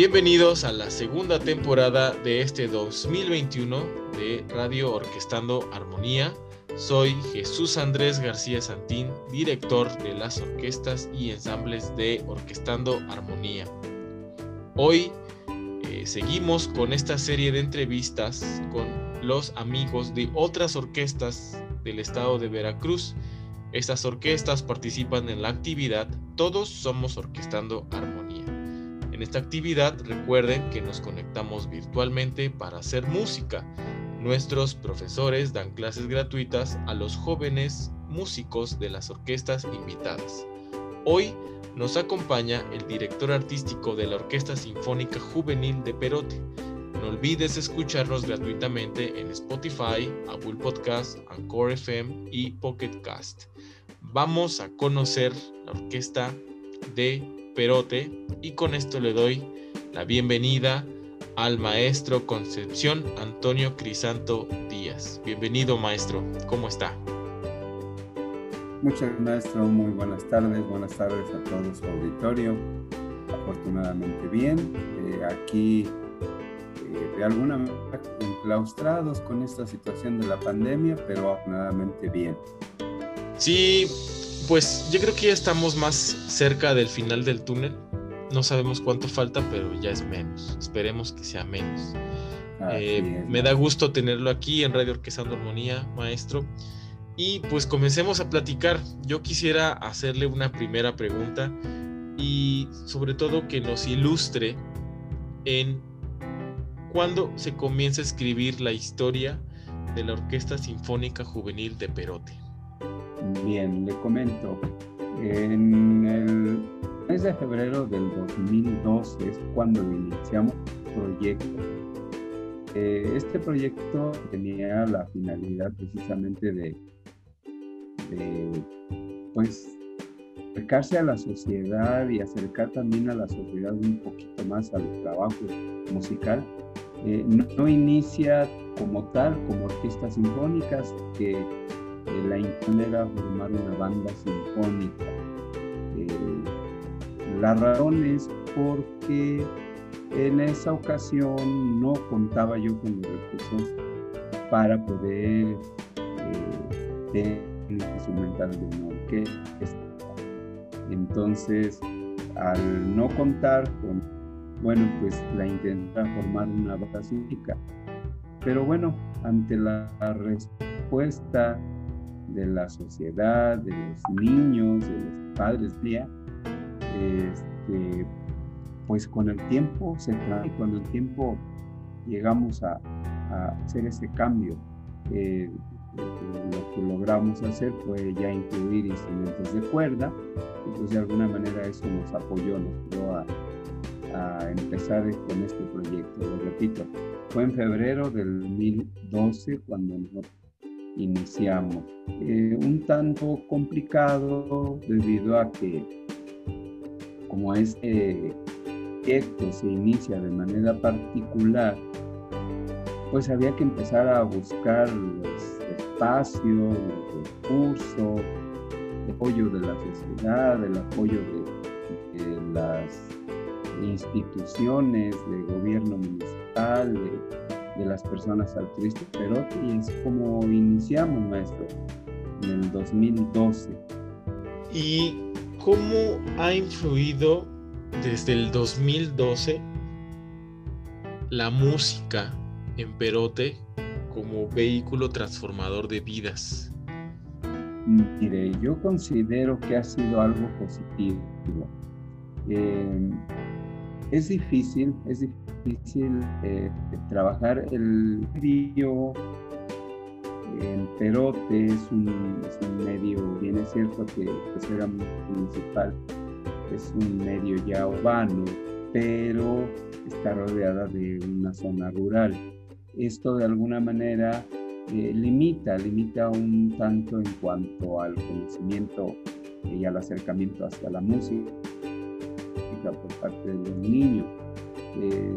Bienvenidos a la segunda temporada de este 2021 de Radio Orquestando Armonía. Soy Jesús Andrés García Santín, director de las orquestas y ensambles de Orquestando Armonía. Hoy eh, seguimos con esta serie de entrevistas con los amigos de otras orquestas del estado de Veracruz. Estas orquestas participan en la actividad Todos somos Orquestando Armonía. En esta actividad recuerden que nos conectamos virtualmente para hacer música. Nuestros profesores dan clases gratuitas a los jóvenes músicos de las orquestas invitadas. Hoy nos acompaña el director artístico de la Orquesta Sinfónica Juvenil de Perote, no olvides escucharnos gratuitamente en Spotify, Apple Podcast, Anchor FM y Pocket Cast. Vamos a conocer la orquesta de Perote y con esto le doy la bienvenida al maestro Concepción Antonio Crisanto Díaz. Bienvenido maestro, ¿cómo está? Muchas gracias maestro, muy buenas tardes, buenas tardes a todo su auditorio. Afortunadamente bien, eh, aquí de alguna manera enclaustrados con esta situación de la pandemia, pero afortunadamente bien. Sí, pues yo creo que ya estamos más cerca del final del túnel. No sabemos cuánto falta, pero ya es menos. Esperemos que sea menos. Eh, me da gusto tenerlo aquí en Radio Orquestando Armonía, maestro. Y pues comencemos a platicar. Yo quisiera hacerle una primera pregunta y sobre todo que nos ilustre en cuándo se comienza a escribir la historia de la Orquesta Sinfónica Juvenil de Perote. Bien, le comento. En el mes de febrero del 2012 es cuando iniciamos el proyecto. Eh, este proyecto tenía la finalidad precisamente de, pues, acercarse a la sociedad y acercar también a la sociedad un poquito más al trabajo musical eh, no, inicia como tal, como orquestas sinfónicas, que eh, la intención era formar una banda sinfónica. Eh, la razón es porque en esa ocasión no contaba yo con los recursos para poder tener instrumental de una orquesta. Entonces, al no contar con bueno, pues la intenta formar una banda. Pero bueno, ante la respuesta de la sociedad, de los niños, de los padres, este, pues con el tiempo se trae, con el tiempo llegamos a, hacer ese cambio. Eh, lo que logramos hacer fue ya incluir instrumentos de cuerda, entonces de alguna manera eso nos apoyó, nos dio a, a empezar con este proyecto. Lo repito, fue en febrero del 2012 cuando nosotros iniciamos. Eh, un tanto complicado debido a que como este proyecto se inicia de manera particular, pues había que empezar a buscar los espacios, los recursos, el apoyo de la sociedad, el apoyo de, de las instituciones, de gobierno municipal, de, las personas altruistas, pero y es como iniciamos, maestro, en el 2012. ¿Y cómo ha influido desde el 2012 la música en Perote como vehículo transformador de vidas? Mire, yo considero que ha sido algo positivo. Eh, es difícil, es difícil eh, trabajar el medio en Perote, es un, medio, bien es cierto que pues, era municipal, es un medio ya urbano, pero está rodeada de una zona rural. Esto de alguna manera eh, limita, limita un tanto en cuanto al conocimiento y al acercamiento hacia la música por parte de los niños. Eh,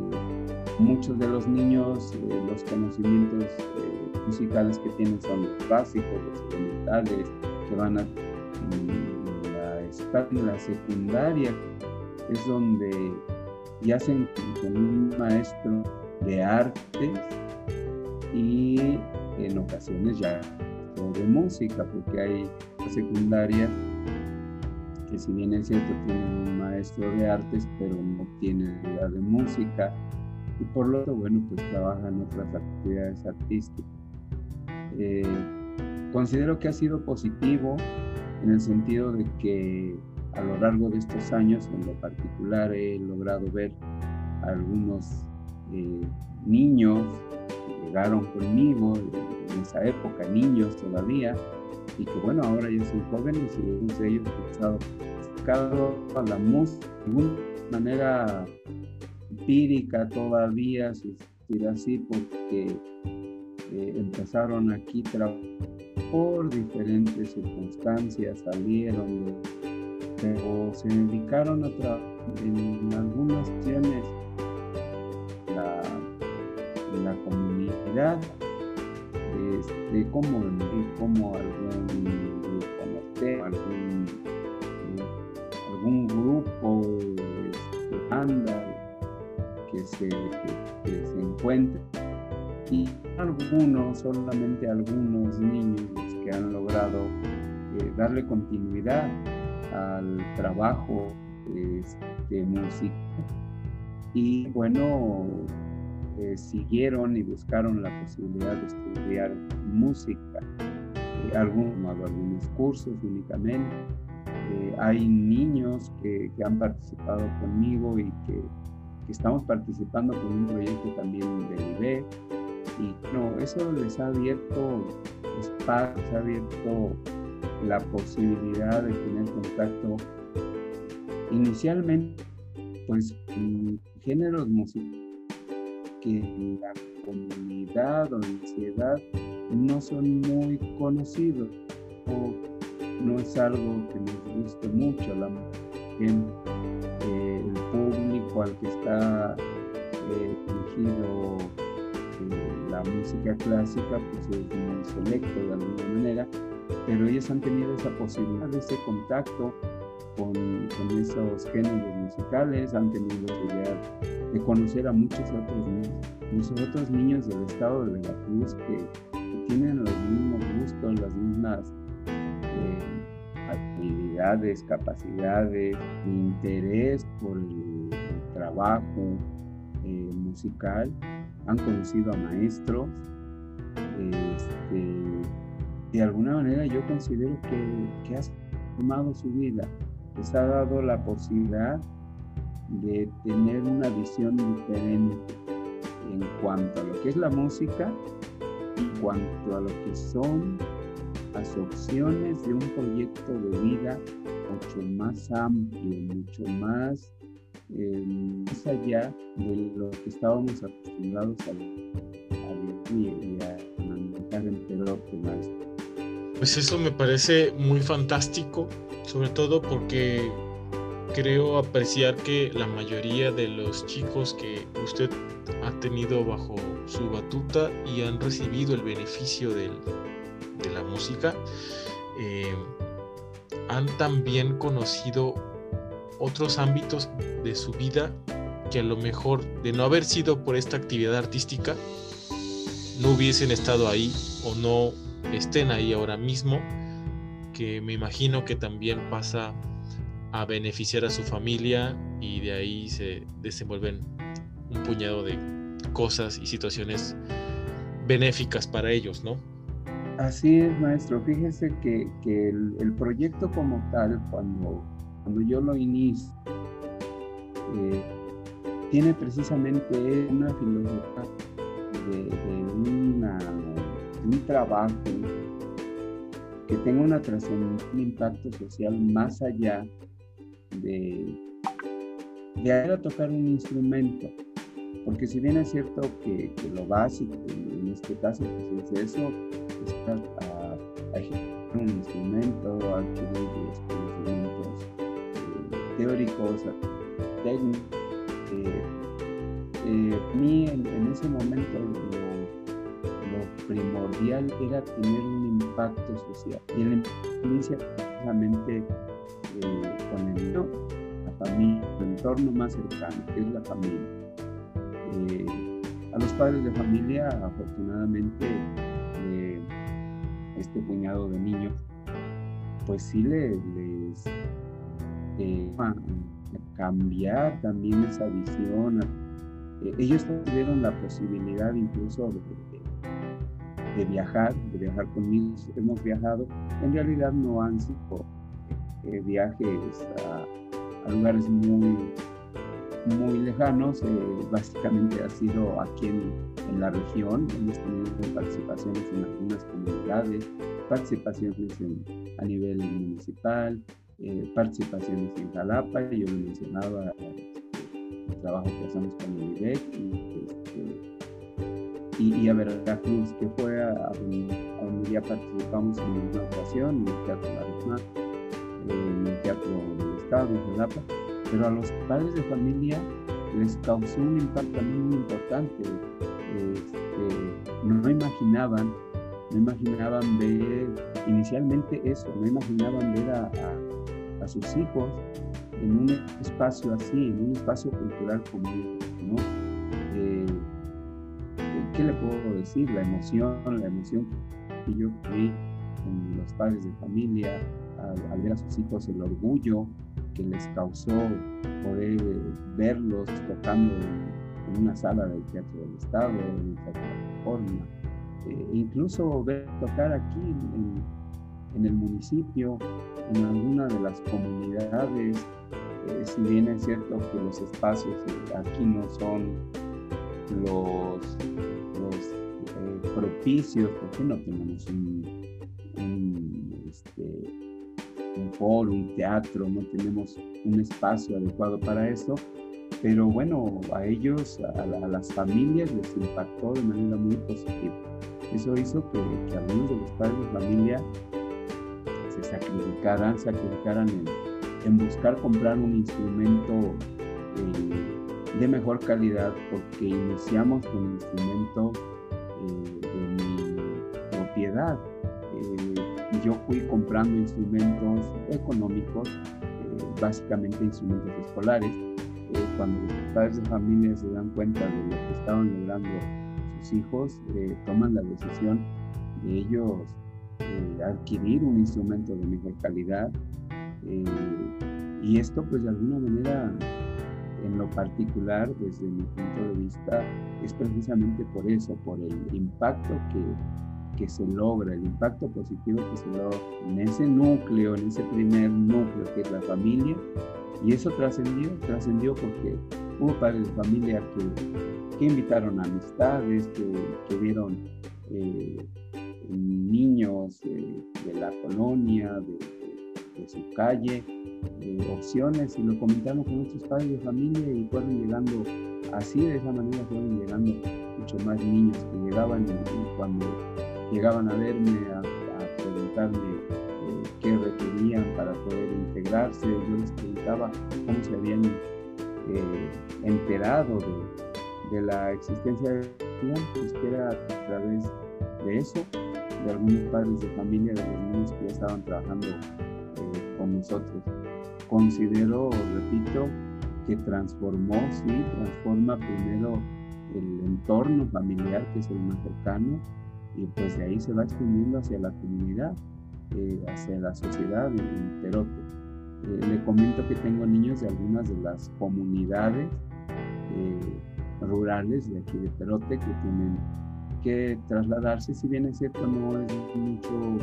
muchos de los niños, eh, los conocimientos eh, musicales que tienen son los básicos, los elementales, que van a la escuela secundaria, es donde y hacen con un maestro de artes y en ocasiones ya de música, porque hay secundarias que si bien es cierto tienen un maestro de artes, pero no tienen idea de música y por lo tanto, bueno, pues trabajan otras actividades artísticas. Eh, considero que ha sido positivo en el sentido de que a lo largo de estos años, en lo particular, he logrado ver a algunos eh, niños que llegaron conmigo en esa época, niños todavía, y que bueno, ahora ya son jóvenes y algunos de ellos han estado a la música de alguna manera empírica todavía, si decir así, porque eh, empezaron aquí por diferentes circunstancias, salieron, pero se dedicaron a trabajar en algunas opciones la, la comunidad, este, como, como algún grupo, algún, algún grupo, este, anda, que se, que, se encuentran. Y algunos, solamente algunos niños que han logrado eh, darle continuidad al trabajo de música. Y bueno, eh, siguieron y buscaron la posibilidad de estudiar música. Eh, algunos, algunos cursos únicamente. hay niños que, que, han participado conmigo y que estamos participando con un proyecto también del IBE. Y no, eso les ha abierto espacio, les ha abierto la posibilidad de tener contacto inicialmente pues géneros musicales que en la comunidad o en la sociedad no son muy conocidos o no es algo que nos guste mucho la eh, el público al que está eh, dirigido eh, la música clásica pues es muy selecto de alguna manera, pero ellos han tenido esa posibilidad, ese contacto con, con esos géneros musicales, han tenido la posibilidad de conocer a muchos otros niños, muchos otros niños del estado de Veracruz que, tienen los mismos gustos, las mismas habilidades, capacidades, interés por el, trabajo eh, musical, han conocido a maestros. Este, de alguna manera yo considero que, que has formado su vida, les ha dado la posibilidad de tener una visión diferente en cuanto a lo que es la música, en cuanto a lo que son las opciones de un proyecto de vida mucho más amplio, mucho más, eh, más allá de lo que estábamos acostumbrados a, vivir y a manejar en Perú maestro. Pues eso me parece muy fantástico, sobre todo porque creo apreciar que la mayoría de los chicos que usted ha tenido bajo su batuta y han recibido el beneficio de la música, eh, han también conocido otros ámbitos de su vida que a lo mejor de no haber sido por esta actividad artística, no hubiesen estado ahí o no estén ahí ahora mismo, que me imagino que también pasa a beneficiar a su familia y de ahí se desenvuelven un puñado de cosas y situaciones benéficas para ellos, ¿no? Así es, maestro. Fíjese que, el, proyecto como tal, cuando, cuando yo lo inicio, eh, tiene precisamente una filosofía de, un trabajo que tenga una trascendencia, un impacto social más allá de, de ir a tocar un instrumento. Porque si bien es cierto que, lo básico, en este caso, pues es eso, está a, a un instrumento, adquirir los conocimientos eh, teóricos, técnicos. Eh, eh, a mí en, ese momento lo, primordial era tener un impacto social. Y en la inicia precisamente entorno más cercano, que es la familia. Eh, a los padres de familia, afortunadamente, eh, este puñado de niños, pues sí les, les eh, a cambiar también esa visión. ellos tuvieron la posibilidad incluso de, de, viajar, de viajar conmigo. Hemos viajado, en realidad no han sido viajes a, a lugares muy muy lejanos, eh, básicamente ha sido aquí en, en, la región, hemos tenido participaciones en algunas comunidades, participaciones a nivel municipal, eh, participaciones en Jalapa, yo lo mencionaba el trabajo que hacemos con el IBEC y, este, y, y, a Veracruz, que fue a, a, ya participamos en una ocasión, en el Teatro La en el Teatro del Estado, en Jalapa pero a los padres de familia les causó un impacto muy importante. Este, no imaginaban, no imaginaban ver inicialmente eso, no imaginaban ver a, sus hijos en un espacio así, en un espacio cultural como este. Eh, ¿Qué le puedo decir? La emoción, la emoción que yo vi en los padres de familia, al ver a sus hijos, el orgullo, que les causó poder verlos tocando en, una sala del Teatro del Estado, en el Teatro de la Reforma, eh, incluso ver tocar aquí en, el municipio, en alguna de las comunidades, eh, si bien es cierto que los espacios aquí no son los, los propicios, porque no tenemos un, un este, un foro, un teatro, no tenemos un espacio adecuado para eso, pero bueno, a ellos, a, las familias les impactó de manera muy positiva. Eso hizo que, algunos de los padres de familia se sacrificaran, sacrificaran en, buscar comprar un instrumento eh, de mejor calidad, porque iniciamos con instrumentos eh, de mi propiedad. Eh, yo fui comprando instrumentos económicos, eh, básicamente instrumentos escolares. Eh, cuando los padres de familia se dan cuenta de lo que estaban logrando sus hijos, eh, toman la decisión de ellos adquirir un instrumento de mejor calidad. y esto, pues de alguna manera, en lo particular, desde mi punto de vista, es precisamente por eso, por el impacto que se logra, el impacto positivo que se logra en ese núcleo, en ese primer núcleo que es la familia. Y eso trascendió, trascendió porque hubo padres de familia que, que invitaron a amistades, que, que vieron eh, niños de la colonia, de, su calle, eh, opciones, y lo comentamos con nuestros padres de familia y fueron llegando así, de esa manera fueron llegando mucho más niños que llegaban cuando llegaban a verme, a, preguntarme eh, qué requerían para poder integrarse. Yo les preguntaba cómo se habían eh, enterado de, la existencia de pues que era a través de eso, de algunos padres de familia, de los niños que ya estaban trabajando eh, con nosotros. Considero, repito, que transformó, sí, transforma primero el entorno familiar, que es el más cercano, y pues de ahí se va extendiendo hacia la comunidad, eh, hacia la sociedad en Perote. Eh, le comento que tengo niños de algunas de las comunidades eh, rurales de aquí de Perote que tienen que trasladarse, si bien es cierto no es mucho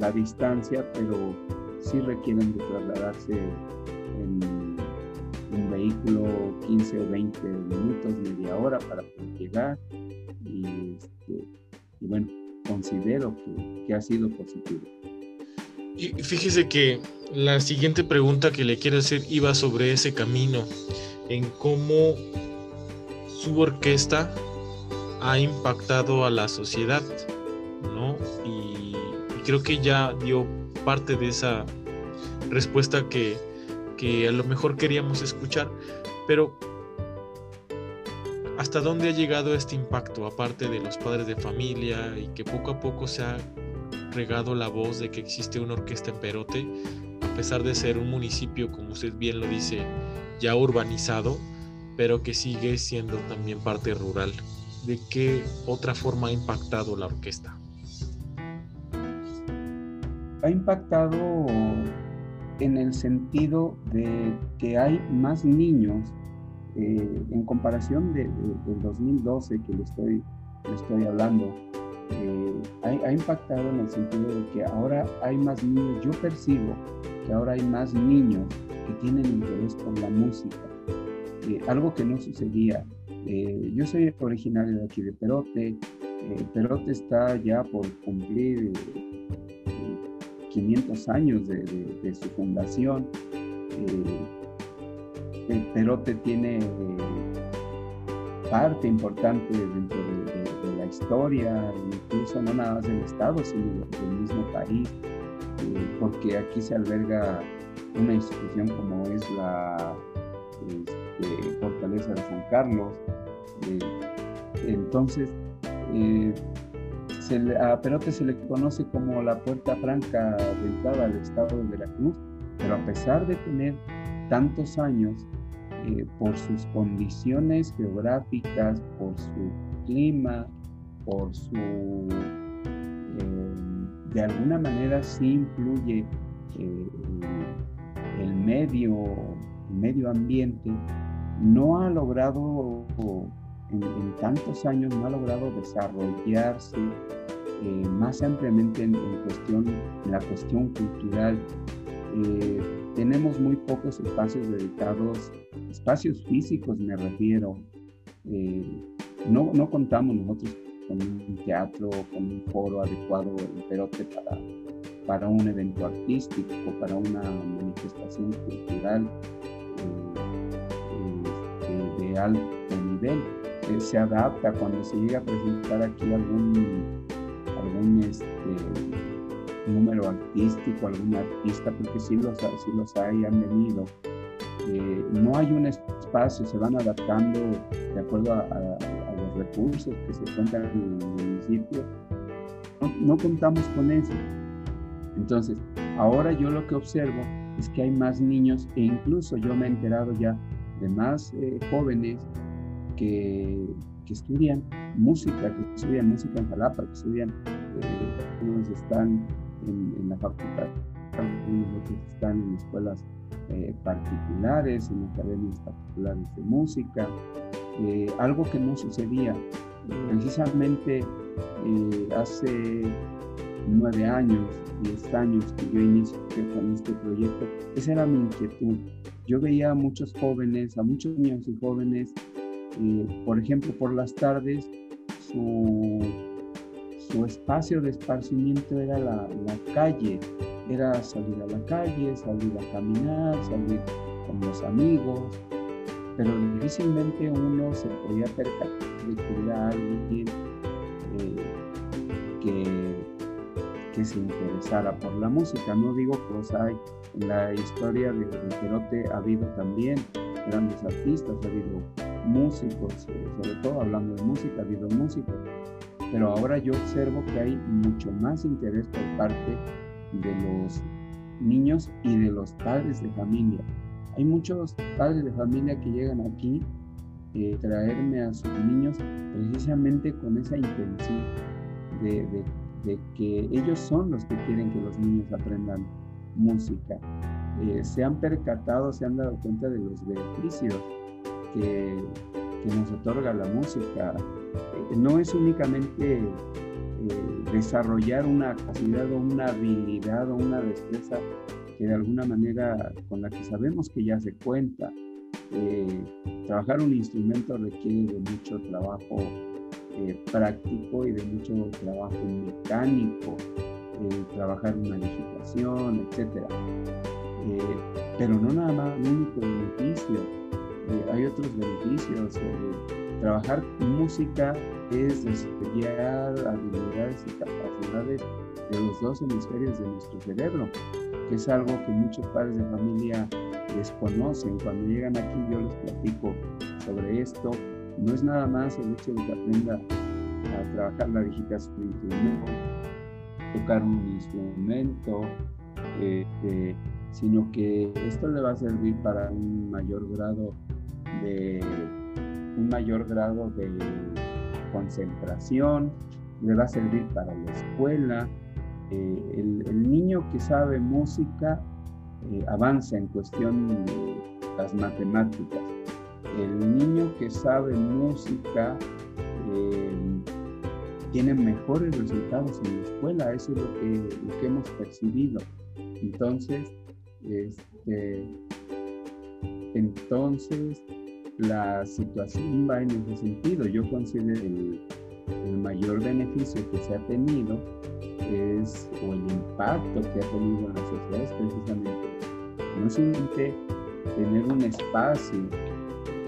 la distancia, pero sí requieren de trasladarse en un vehículo 15 o 20 minutos, media hora para poder llegar y este, y bueno, considero que, ha sido positivo. Y fíjese que la siguiente pregunta que le quiero hacer iba sobre ese camino, en cómo su orquesta ha impactado a la sociedad, ¿no? Y, y creo que ya dio parte de esa respuesta que, que a lo mejor queríamos escuchar, pero ¿Hasta dónde ha llegado este impacto, aparte de los padres de familia y que poco a poco se ha regado la voz de que existe una orquesta en Perote, pesar de ser un municipio, como usted bien lo dice, ya urbanizado, pero que sigue siendo también parte rural. ¿De qué otra forma ha impactado la orquesta? Ha impactado en el sentido de que hay más niños eh, en comparación de, del 2012 que le estoy, le estoy hablando. Eh, ha, impactado en el sentido de que ahora hay más niños, yo percibo que ahora hay más niños que tienen interés por la música, eh, algo que no sucedía. yo soy originario de aquí de Perote, Perote está ya por cumplir 500 años de, su fundación. Eh, Perote tiene parte importante dentro de, la historia, incluso no nada más del Estado, sino del mismo país, eh, porque aquí se alberga una institución como es la este, Fortaleza de San Carlos. Eh, entonces, a Perote se le conoce como la puerta franca de entrada al estado de Veracruz, pero a pesar de tener tantos años, eh, por sus condiciones geográficas, por su clima, por su... Eh, de alguna manera sí influye eh, el medio, medio ambiente, no ha logrado en, tantos años no ha logrado desarrollarse más ampliamente en, cuestión, en la cuestión cultural. Eh, tenemos muy pocos espacios dedicados, espacios físicos me refiero. Eh, no, no contamos nosotros con un teatro, con un foro adecuado en Perote para, para un evento artístico, para una manifestación cultural este, de alto nivel se adapta cuando se llega a presentar aquí algún, algún este, número artístico, algún artista, porque sí los, sí los hay, han venido. Eh, no hay un espacio, se van adaptando de acuerdo a, los recursos que se encuentran en el municipio. No, contamos con eso. Entonces, ahora yo lo que observo es que hay más niños e incluso yo me he enterado ya de más eh, jóvenes que, estudian música, que estudian música en Jalapa, que estudian, eh, están en, la facultad, otros están en escuelas eh, particulares, en academias particulares de música, eh, algo que no sucedía. Precisamente hace nueve años, diez años que yo inicié con este proyecto, esa era mi inquietud. Yo veía a muchos jóvenes, a muchos niños y jóvenes por ejemplo, por las tardes, su, su espacio de esparcimiento era la, calle, era salir a la calle, salir a caminar, salir con los amigos, pero difícilmente uno se podía percatar de que alguien eh, que, se interesara por la música. No digo que los hay, en la historia de, de ha habido también grandes artistas, ha habido músicos, eh, sobre todo hablando de música, ha habido músicos, pero ahora yo observo que hay mucho más interés por parte de los niños y de los padres de familia. Hay muchos padres de familia que llegan aquí eh, traerme a sus niños precisamente con esa intención de, que ellos son los que quieren que los niños aprendan música. Eh, se han percatado, se han dado cuenta de los beneficios que, nos otorga la música. Eh, no es únicamente eh, desarrollar una capacidad o una habilidad o una destreza que de alguna manera con la que sabemos que ya se cuenta. Eh, trabajar un instrumento requiere de mucho trabajo práctico y de mucho trabajo mecánico, trabajar una digitación, etc. pero no nada más un único beneficio eh, hay otros beneficios. Eh, trabajar música es desarrollar habilidades y capacidades de los dos hemisferios de nuestro cerebro, que es algo que muchos padres de familia desconocen. Cuando llegan aquí yo les platico sobre esto. No es nada más el hecho de que aprenda a trabajar la digitación instrumento, tocar un instrumento, eh, sino que esto le va a servir para un mayor grado de un mayor grado de concentración, le va a servir para la escuela. Eh, el, niño que sabe música eh, avanza en cuestión de las matemáticas. El niño que sabe música eh, tiene mejores resultados en la escuela, eso es lo que, lo que hemos percibido. Entonces, este, entonces, la situación va en ese sentido. Yo considero el, el mayor beneficio que se ha tenido es, o el impacto que ha tenido en la sociedad es precisamente no solamente tener un espacio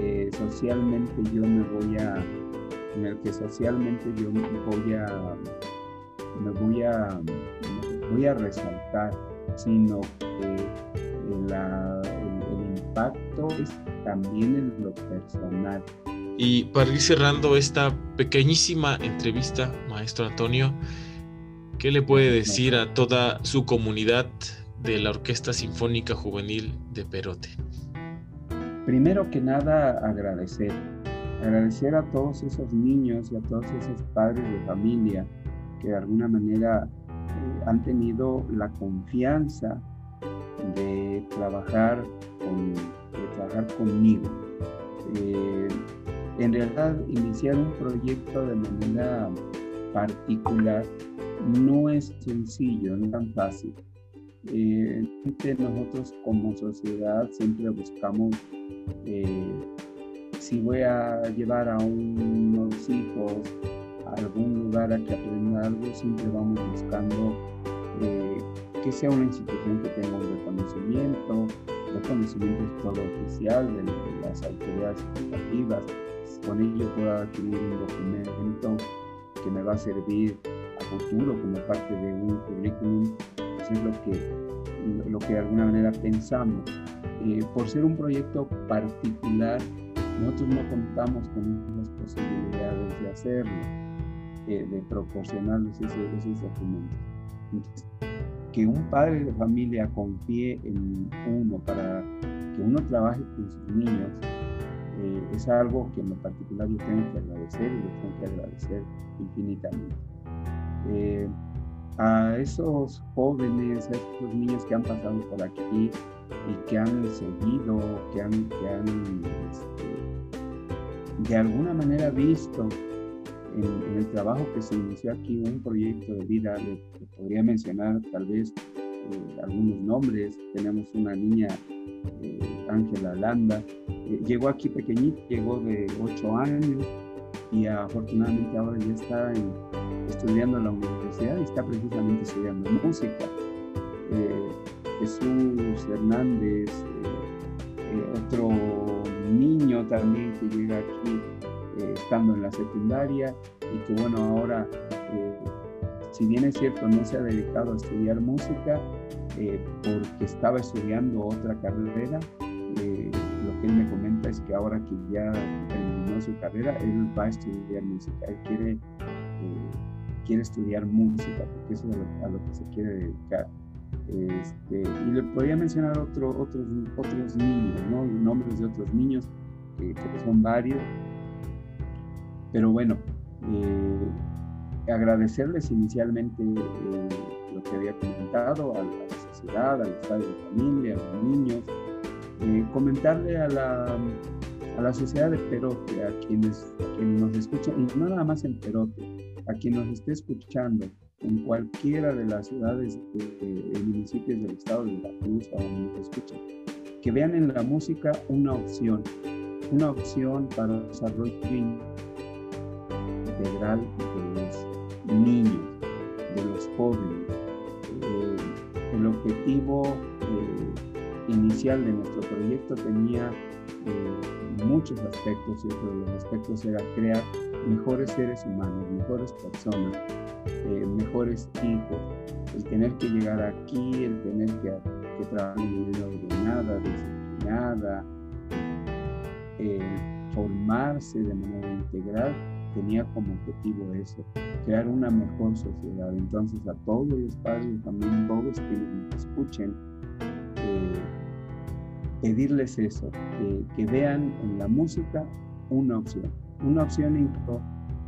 eh, socialmente yo me voy a, en el que socialmente yo me voy a, me voy a, voy a resaltar, sino que el, impacto es también en lo personal. Y para ir cerrando esta pequeñísima entrevista, maestro Antonio, ¿qué le puede decir a toda su comunidad de la Orquesta Sinfónica Juvenil de Perote? Primero que nada, agradecer. Agradecer a todos esos niños y a todos esos padres de familia que de alguna manera eh, han tenido la confianza de trabajar, con, trabajar conmigo. Eh, en realidad, iniciar un proyecto de manera particular no es sencillo, no es tan fácil. Eh, nosotros como sociedad siempre buscamos eh, si voy a llevar a unos hijos a algún lugar a que aprenda algo, siempre vamos buscando eh, que sea una institución que tenga un reconocimiento, reconocimiento es todo oficial de, las autoridades educativas, con ello pueda adquirir un documento que me va a servir a futuro como parte de un currículum, eso es lo que, lo que de alguna manera pensamos. Eh, por ser un proyecto particular, nosotros no contamos con las posibilidades de hacerlo, eh, de proporcionarles esos, documentos. Que un padre de familia confíe en uno para que uno trabaje con sus niños, eh, es algo que en lo particular yo tengo que agradecer y lo tengo que agradecer infinitamente. a esos jóvenes, a esos niños que han pasado por aquí, y que han seguido, que han, que han este, de alguna manera visto en, el trabajo que se inició aquí un proyecto de vida. Le, podría mencionar tal vez eh, algunos nombres. Tenemos una niña, eh, Ángela Landa, eh, llegó aquí pequeñita, llegó de 8 años y afortunadamente ahora ya está estudiando en la universidad y está precisamente estudiando música. Jesús Hernández, eh, eh, otro niño también que llega aquí eh, estando en la secundaria y que bueno, ahora, si bien es cierto, no se ha dedicado a estudiar música porque estaba estudiando otra carrera, lo que él me comenta es que ahora que ya terminó su carrera, él va a estudiar música, él quiere, quiere estudiar música porque eso es a lo que se quiere dedicar. Este, y le podría mencionar otro, otros, otros niños, ¿no? nombres de otros niños, que son varios. Pero bueno, eh, agradecerles inicialmente eh, lo que había comentado a la, sociedad, a los padres de familia, a los niños, eh, comentarle a la, a la sociedad de Perote, a quienes, nos escuchan, y no nada más en Perote, a quien nos esté escuchando, en cualquiera de las ciudades y municipios del estado de La Cruz, a donde nos escuchen, que vean en la música una opción, una opción para desarrollo integral de los niños, de los jóvenes. Eh, el objetivo eh, inicial de nuestro proyecto tenía eh, muchos aspectos y otro de los aspectos era crear mejores seres humanos, mejores personas, mejores hijos. El tener que llegar aquí, el tener que, que trabajar de manera ordenada, disciplinada, formarse de manera integral, tenía como objetivo eso, crear una mejor sociedad. Entonces a todos los padres, también todos que escuchen, eh, pedirles eso, que, vean en la música una opción, una opción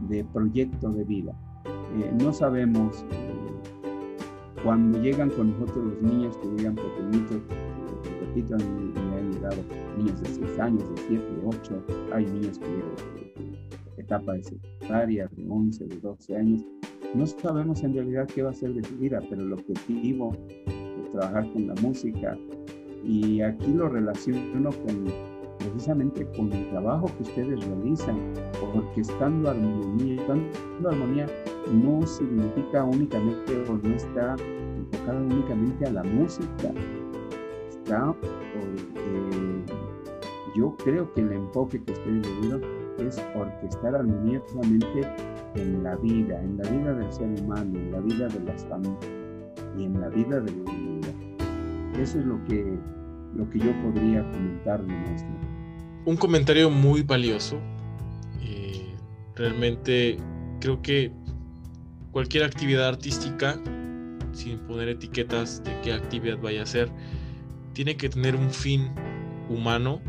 de proyecto de vida. Eh, no sabemos eh, cuando llegan con nosotros los niños que llegan pequeñitos, repito, me han llegado niños de 6 años, de 7, de 8, hay niños que de etapa de secundaria, de 11, de 12 años. No sabemos en realidad qué va a ser de su vida, pero el objetivo es trabajar con la música, y aquí lo relaciono con precisamente con el trabajo que ustedes realizan, porque estando armonía, estando armonía no significa únicamente o no está enfocada únicamente a la música, está porque yo creo que el enfoque que ustedes le dieron es orquestar armonía solamente en la vida, en la vida del ser humano, en la vida de las familias y en la vida de la eso es lo que, lo que yo podría comentar, maestro. Un comentario muy valioso. Eh, realmente creo que cualquier actividad artística, sin poner etiquetas de qué actividad vaya a ser, tiene que tener un fin humano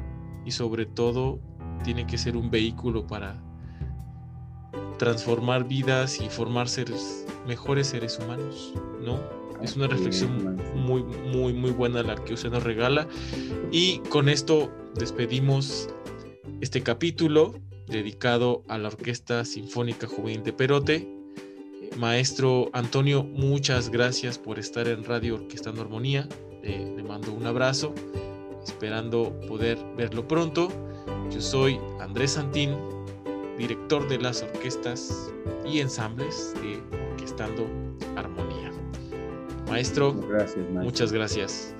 y sobre todo tiene que ser un vehículo para transformar vidas y formar seres, mejores seres humanos, ¿no? Es una reflexión muy, muy, muy buena la que usted nos regala. Y con esto despedimos este capítulo dedicado a la Orquesta Sinfónica Juvenil de Perote. Maestro Antonio, muchas gracias por estar en Radio Orquestando Armonía. le mando un abrazo, esperando poder verlo pronto. Yo soy Andrés Santín, director de las orquestas y ensambles de Orquestando Armonía. Maestro, muchas gracias.